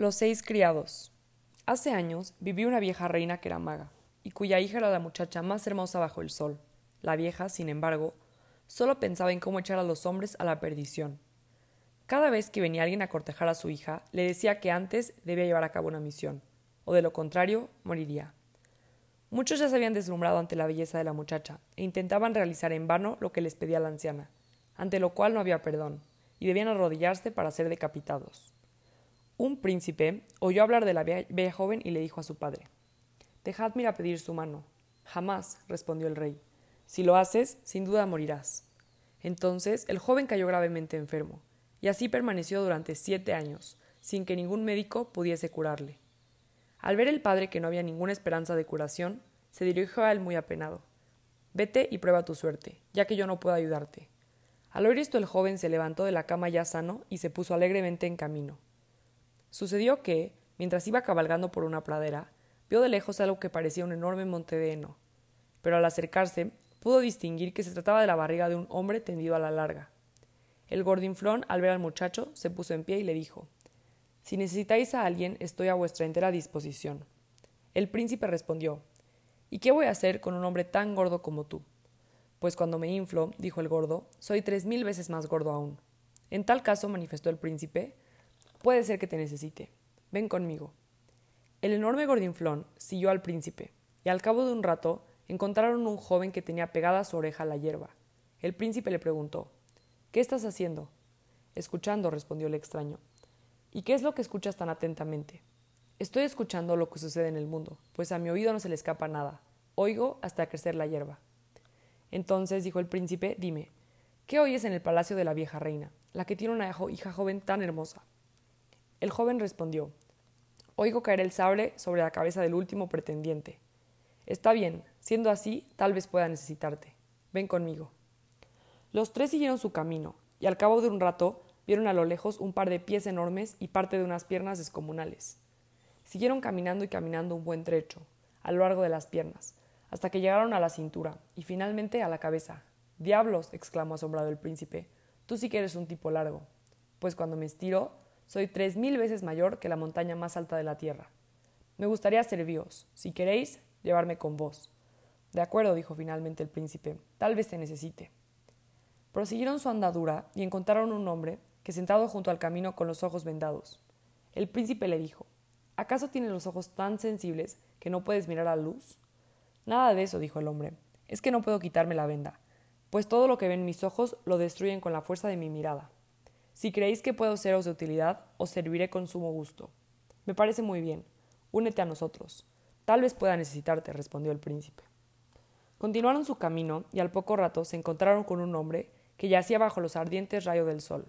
Los seis criados. Hace años vivía una vieja reina que era maga, y cuya hija era la muchacha más hermosa bajo el sol. La vieja, sin embargo, solo pensaba en cómo echar a los hombres a la perdición. Cada vez que venía alguien a cortejar a su hija, le decía que antes debía llevar a cabo una misión, o de lo contrario, moriría. Muchos ya se habían deslumbrado ante la belleza de la muchacha, e intentaban realizar en vano lo que les pedía la anciana, ante lo cual no había perdón, y debían arrodillarse para ser decapitados. Un príncipe oyó hablar de la bella joven y le dijo a su padre Dejadme ir a pedir su mano. Jamás, respondió el rey. Si lo haces, sin duda morirás. Entonces el joven cayó gravemente enfermo, y así permaneció durante siete años, sin que ningún médico pudiese curarle. Al ver el padre que no había ninguna esperanza de curación, se dirigió a él muy apenado. Vete y prueba tu suerte, ya que yo no puedo ayudarte. Al oír esto el joven se levantó de la cama ya sano y se puso alegremente en camino. Sucedió que, mientras iba cabalgando por una pradera, vio de lejos algo que parecía un enorme monte de heno, pero al acercarse pudo distinguir que se trataba de la barriga de un hombre tendido a la larga. El gordinflón, al ver al muchacho, se puso en pie y le dijo Si necesitáis a alguien, estoy a vuestra entera disposición. El príncipe respondió ¿Y qué voy a hacer con un hombre tan gordo como tú? Pues cuando me inflo, dijo el gordo, soy tres mil veces más gordo aún. En tal caso, manifestó el príncipe, Puede ser que te necesite. Ven conmigo. El enorme gordinflón siguió al príncipe, y al cabo de un rato encontraron un joven que tenía pegada a su oreja la hierba. El príncipe le preguntó ¿Qué estás haciendo? Escuchando, respondió el extraño. ¿Y qué es lo que escuchas tan atentamente? Estoy escuchando lo que sucede en el mundo, pues a mi oído no se le escapa nada. Oigo hasta crecer la hierba. Entonces, dijo el príncipe, dime, ¿qué oyes en el palacio de la vieja reina, la que tiene una hija joven tan hermosa? El joven respondió Oigo caer el sable sobre la cabeza del último pretendiente. Está bien, siendo así, tal vez pueda necesitarte. Ven conmigo. Los tres siguieron su camino, y al cabo de un rato vieron a lo lejos un par de pies enormes y parte de unas piernas descomunales. Siguieron caminando y caminando un buen trecho, a lo largo de las piernas, hasta que llegaron a la cintura y finalmente a la cabeza. Diablos, exclamó asombrado el príncipe, tú sí que eres un tipo largo. Pues cuando me estiro, soy tres mil veces mayor que la montaña más alta de la tierra. Me gustaría serviros. Si queréis, llevarme con vos. De acuerdo, dijo finalmente el príncipe. Tal vez te necesite. Prosiguieron su andadura y encontraron un hombre que sentado junto al camino con los ojos vendados. El príncipe le dijo ¿Acaso tienes los ojos tan sensibles que no puedes mirar a la luz? Nada de eso, dijo el hombre. Es que no puedo quitarme la venda, pues todo lo que ven mis ojos lo destruyen con la fuerza de mi mirada. Si creéis que puedo seros de utilidad, os serviré con sumo gusto. Me parece muy bien. Únete a nosotros. Tal vez pueda necesitarte, respondió el príncipe. Continuaron su camino y al poco rato se encontraron con un hombre que yacía bajo los ardientes rayos del sol,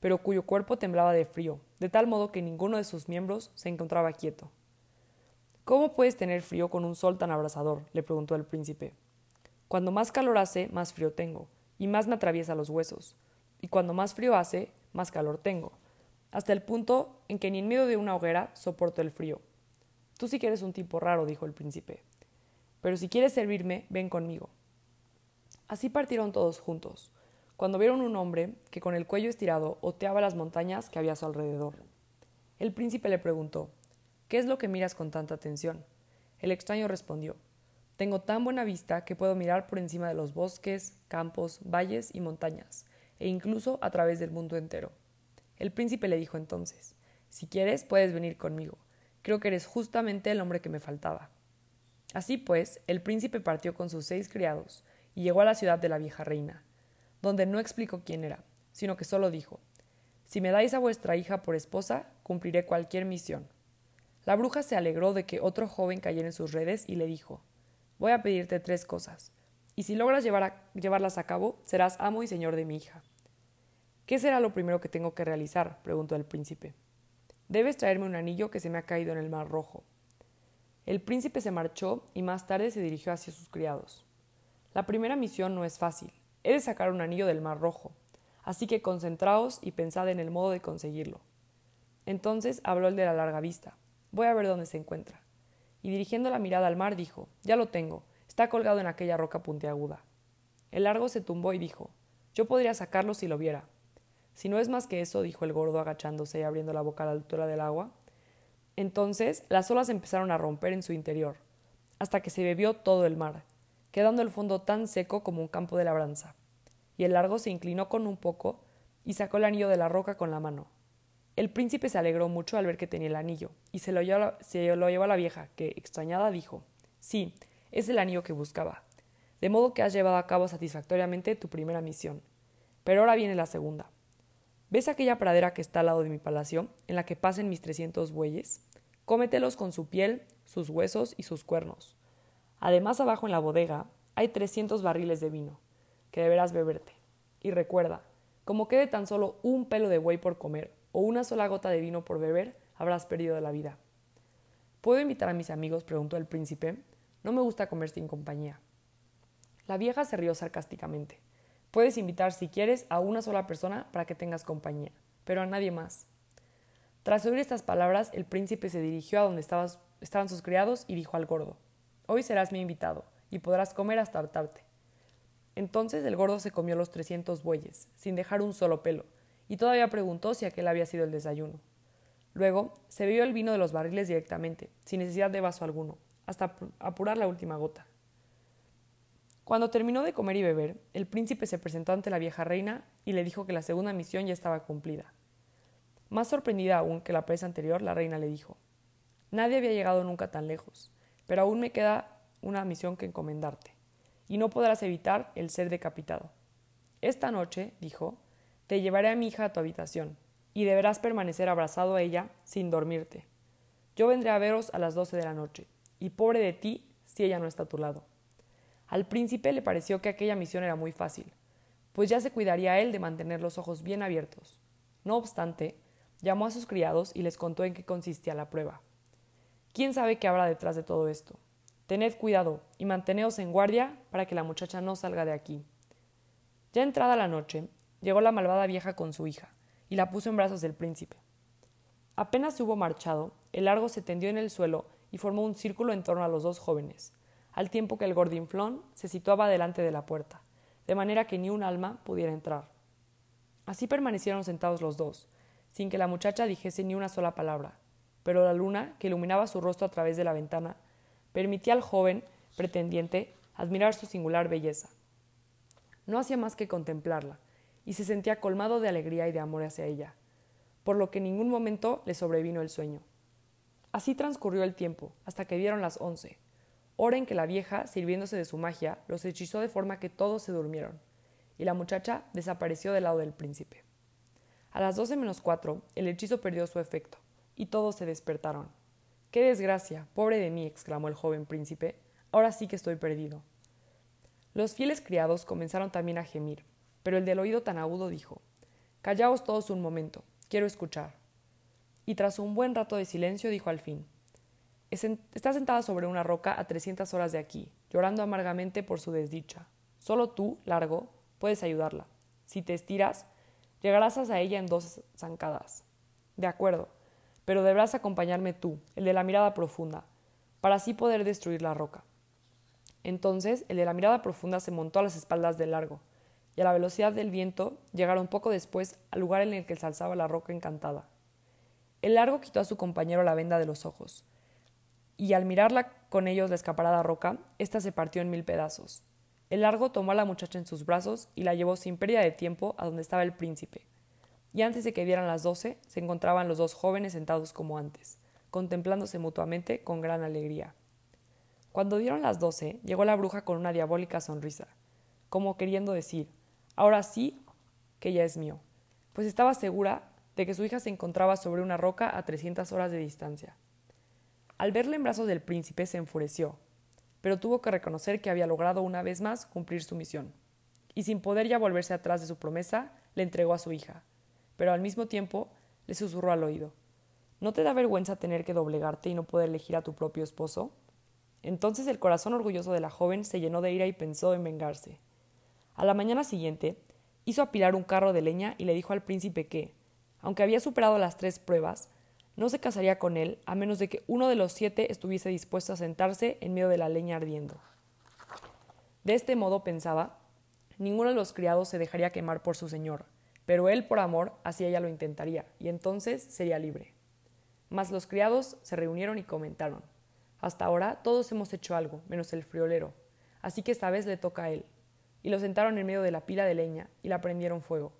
pero cuyo cuerpo temblaba de frío, de tal modo que ninguno de sus miembros se encontraba quieto. ¿Cómo puedes tener frío con un sol tan abrasador? le preguntó el príncipe. Cuando más calor hace, más frío tengo, y más me atraviesa los huesos, y cuando más frío hace, más calor tengo, hasta el punto en que ni en medio de una hoguera soporto el frío. Tú sí que eres un tipo raro, dijo el príncipe. Pero si quieres servirme, ven conmigo. Así partieron todos juntos, cuando vieron un hombre que con el cuello estirado oteaba las montañas que había a su alrededor. El príncipe le preguntó ¿Qué es lo que miras con tanta atención? El extraño respondió Tengo tan buena vista que puedo mirar por encima de los bosques, campos, valles y montañas, e incluso a través del mundo entero. El príncipe le dijo entonces Si quieres, puedes venir conmigo. Creo que eres justamente el hombre que me faltaba. Así pues, el príncipe partió con sus seis criados y llegó a la ciudad de la vieja reina, donde no explicó quién era, sino que solo dijo Si me dais a vuestra hija por esposa, cumpliré cualquier misión. La bruja se alegró de que otro joven cayera en sus redes y le dijo Voy a pedirte tres cosas, y si logras llevarlas a cabo, serás amo y señor de mi hija. ¿Qué será lo primero que tengo que realizar? preguntó el príncipe. Debes traerme un anillo que se me ha caído en el mar rojo. El príncipe se marchó y más tarde se dirigió hacia sus criados. La primera misión no es fácil. He de sacar un anillo del mar rojo. Así que concentraos y pensad en el modo de conseguirlo. Entonces habló el de la larga vista. Voy a ver dónde se encuentra. Y dirigiendo la mirada al mar dijo Ya lo tengo. Está colgado en aquella roca puntiaguda. El largo se tumbó y dijo Yo podría sacarlo si lo viera. Si no es más que eso, dijo el gordo agachándose y abriendo la boca a la altura del agua, Entonces las olas empezaron a romper en su interior, hasta que se bebió todo el mar, quedando el fondo tan seco como un campo de labranza. Y el largo se inclinó con un poco y sacó el anillo de la roca con la mano. El príncipe se alegró mucho al ver que tenía el anillo, y se lo, llevó, lo a la vieja, que, extrañada, dijo Sí, es el anillo que buscaba. De modo que has llevado a cabo satisfactoriamente tu primera misión. Pero ahora viene la segunda. ¿Ves aquella pradera que está al lado de mi palacio, en la que pasen mis trescientos bueyes? Cómetelos con su piel, sus huesos y sus cuernos. Además, abajo en la bodega hay trescientos barriles de vino, que deberás beberte. Y recuerda, como quede tan solo un pelo de buey por comer o una sola gota de vino por beber, habrás perdido la vida. ¿Puedo invitar a mis amigos? preguntó el príncipe. No me gusta comer sin compañía. La vieja se rió sarcásticamente. Puedes invitar si quieres a una sola persona para que tengas compañía, pero a nadie más. Tras oír estas palabras, el príncipe se dirigió a donde estaban sus criados y dijo al gordo Hoy serás mi invitado, y podrás comer hasta hartarte. Entonces el gordo se comió los trescientos bueyes, sin dejar un solo pelo, y todavía preguntó si aquel había sido el desayuno. Luego se bebió el vino de los barriles directamente, sin necesidad de vaso alguno, hasta apurar la última gota. Cuando terminó de comer y beber, el príncipe se presentó ante la vieja reina y le dijo que la segunda misión ya estaba cumplida. Más sorprendida aún que la presa anterior, la reina le dijo Nadie había llegado nunca tan lejos, pero aún me queda una misión que encomendarte, y no podrás evitar el ser decapitado. Esta noche, dijo, te llevaré a mi hija a tu habitación, y deberás permanecer abrazado a ella sin dormirte. Yo vendré a veros a las doce de la noche, y pobre de ti si ella no está a tu lado. Al príncipe le pareció que aquella misión era muy fácil, pues ya se cuidaría él de mantener los ojos bien abiertos. No obstante, llamó a sus criados y les contó en qué consistía la prueba. ¿Quién sabe qué habrá detrás de todo esto? Tened cuidado y manteneos en guardia para que la muchacha no salga de aquí. Ya entrada la noche, llegó la malvada vieja con su hija, y la puso en brazos del príncipe. Apenas se hubo marchado, el largo se tendió en el suelo y formó un círculo en torno a los dos jóvenes, al tiempo que el gordinflón se situaba delante de la puerta, de manera que ni un alma pudiera entrar. Así permanecieron sentados los dos, sin que la muchacha dijese ni una sola palabra, pero la luna, que iluminaba su rostro a través de la ventana, permitía al joven pretendiente admirar su singular belleza. No hacía más que contemplarla, y se sentía colmado de alegría y de amor hacia ella, por lo que en ningún momento le sobrevino el sueño. Así transcurrió el tiempo, hasta que dieron las once, hora en que la vieja, sirviéndose de su magia, los hechizó de forma que todos se durmieron, y la muchacha desapareció del lado del príncipe. A las doce menos cuatro, el hechizo perdió su efecto, y todos se despertaron. ¡Qué desgracia! Pobre de mí, exclamó el joven príncipe. Ahora sí que estoy perdido. Los fieles criados comenzaron también a gemir, pero el del oído tan agudo dijo Callaos todos un momento, quiero escuchar. Y tras un buen rato de silencio dijo al fin Está sentada sobre una roca a trescientas horas de aquí, llorando amargamente por su desdicha. Solo tú, largo, puedes ayudarla. Si te estiras, llegarás a ella en dos zancadas. De acuerdo, pero deberás acompañarme tú, el de la mirada profunda, para así poder destruir la roca. Entonces el de la mirada profunda se montó a las espaldas del largo, y a la velocidad del viento llegaron poco después al lugar en el que se alzaba la roca encantada. El largo quitó a su compañero la venda de los ojos, y al mirarla con ellos la escaparada roca, ésta se partió en mil pedazos. El largo tomó a la muchacha en sus brazos y la llevó sin pérdida de tiempo a donde estaba el príncipe, y antes de que dieran las doce se encontraban los dos jóvenes sentados como antes, contemplándose mutuamente con gran alegría. Cuando dieron las doce, llegó la bruja con una diabólica sonrisa, como queriendo decir, ahora sí que ya es mío, pues estaba segura de que su hija se encontraba sobre una roca a trescientas horas de distancia. Al verle en brazos del príncipe se enfureció, pero tuvo que reconocer que había logrado una vez más cumplir su misión, y sin poder ya volverse atrás de su promesa, le entregó a su hija, pero al mismo tiempo le susurró al oído ¿No te da vergüenza tener que doblegarte y no poder elegir a tu propio esposo? Entonces el corazón orgulloso de la joven se llenó de ira y pensó en vengarse. A la mañana siguiente hizo apilar un carro de leña y le dijo al príncipe que, aunque había superado las tres pruebas, no se casaría con él a menos de que uno de los siete estuviese dispuesto a sentarse en medio de la leña ardiendo. De este modo pensaba, ninguno de los criados se dejaría quemar por su señor, pero él por amor así ella lo intentaría, y entonces sería libre. Mas los criados se reunieron y comentaron Hasta ahora todos hemos hecho algo, menos el friolero, así que esta vez le toca a él. Y lo sentaron en medio de la pila de leña y la prendieron fuego.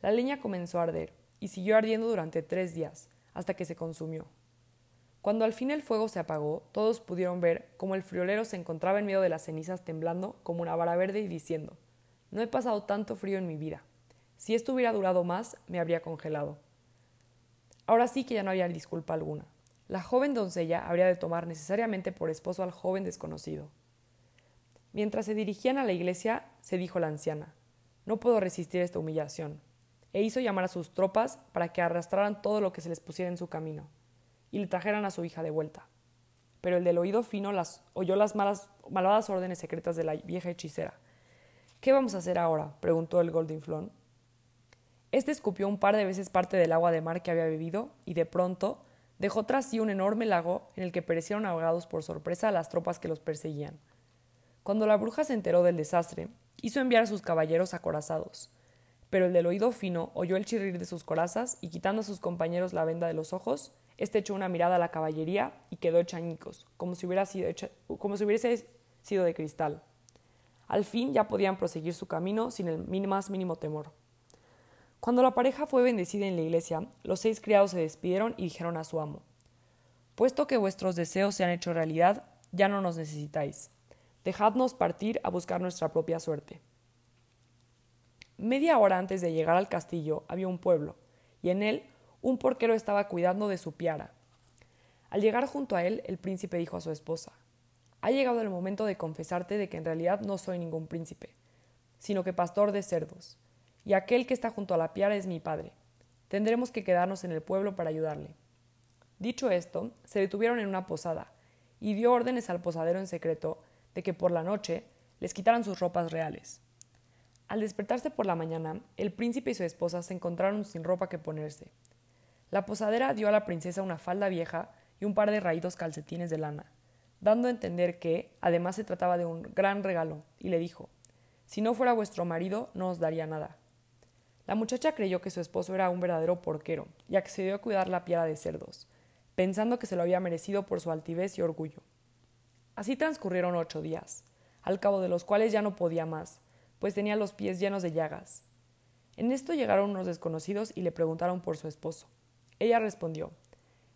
La leña comenzó a arder, y siguió ardiendo durante tres días, hasta que se consumió. Cuando al fin el fuego se apagó, todos pudieron ver cómo el friolero se encontraba en medio de las cenizas temblando como una vara verde y diciendo No he pasado tanto frío en mi vida. Si esto hubiera durado más, me habría congelado. Ahora sí que ya no había disculpa alguna. La joven doncella habría de tomar necesariamente por esposo al joven desconocido. Mientras se dirigían a la iglesia, se dijo la anciana No puedo resistir esta humillación. E hizo llamar a sus tropas para que arrastraran todo lo que se les pusiera en su camino y le trajeran a su hija de vuelta. Pero el del oído fino las, oyó las malas, malvadas órdenes secretas de la vieja hechicera. ¿Qué vamos a hacer ahora? preguntó el Goldinflón. Este escupió un par de veces parte del agua de mar que había bebido y de pronto dejó tras sí un enorme lago en el que perecieron ahogados por sorpresa las tropas que los perseguían. Cuando la bruja se enteró del desastre, hizo enviar a sus caballeros acorazados, pero el del oído fino oyó el chirrir de sus corazas y quitando a sus compañeros la venda de los ojos, este echó una mirada a la caballería y quedó hecha como si, hubiera sido como si hubiese sido de cristal. Al fin ya podían proseguir su camino sin el más mínimo temor. Cuando la pareja fue bendecida en la iglesia, los seis criados se despidieron y dijeron a su amo Puesto que vuestros deseos se han hecho realidad, ya no nos necesitáis. Dejadnos partir a buscar nuestra propia suerte. Media hora antes de llegar al castillo había un pueblo, y en él un porquero estaba cuidando de su piara. Al llegar junto a él, el príncipe dijo a su esposa Ha llegado el momento de confesarte de que en realidad no soy ningún príncipe, sino que pastor de cerdos, y aquel que está junto a la piara es mi padre. Tendremos que quedarnos en el pueblo para ayudarle. Dicho esto, se detuvieron en una posada, y dio órdenes al posadero en secreto de que por la noche les quitaran sus ropas reales. Al despertarse por la mañana, el príncipe y su esposa se encontraron sin ropa que ponerse, la posadera dio a la princesa una falda vieja y un par de raídos calcetines de lana, dando a entender que, además, se trataba de un gran regalo, y le dijo Si no fuera vuestro marido, no os daría nada. La muchacha creyó que su esposo era un verdadero porquero, y accedió a cuidar la piara de cerdos, pensando que se lo había merecido por su altivez y orgullo. Así transcurrieron ocho días, al cabo de los cuales ya no podía más, pues tenía los pies llenos de llagas. En esto llegaron unos desconocidos y le preguntaron por su esposo. Ella respondió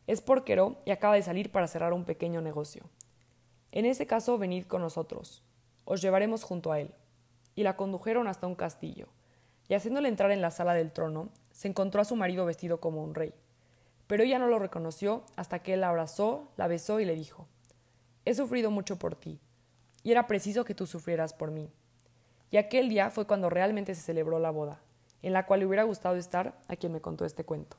Es porquero y acaba de salir para cerrar un pequeño negocio. En ese caso, venid con nosotros. Os llevaremos junto a él. Y la condujeron hasta un castillo, y haciéndole entrar en la sala del trono, se encontró a su marido vestido como un rey. Pero ella no lo reconoció hasta que él la abrazó, la besó y le dijo He sufrido mucho por ti, y era preciso que tú sufrieras por mí. Y aquel día fue cuando realmente se celebró la boda, en la cual le hubiera gustado estar a quien me contó este cuento.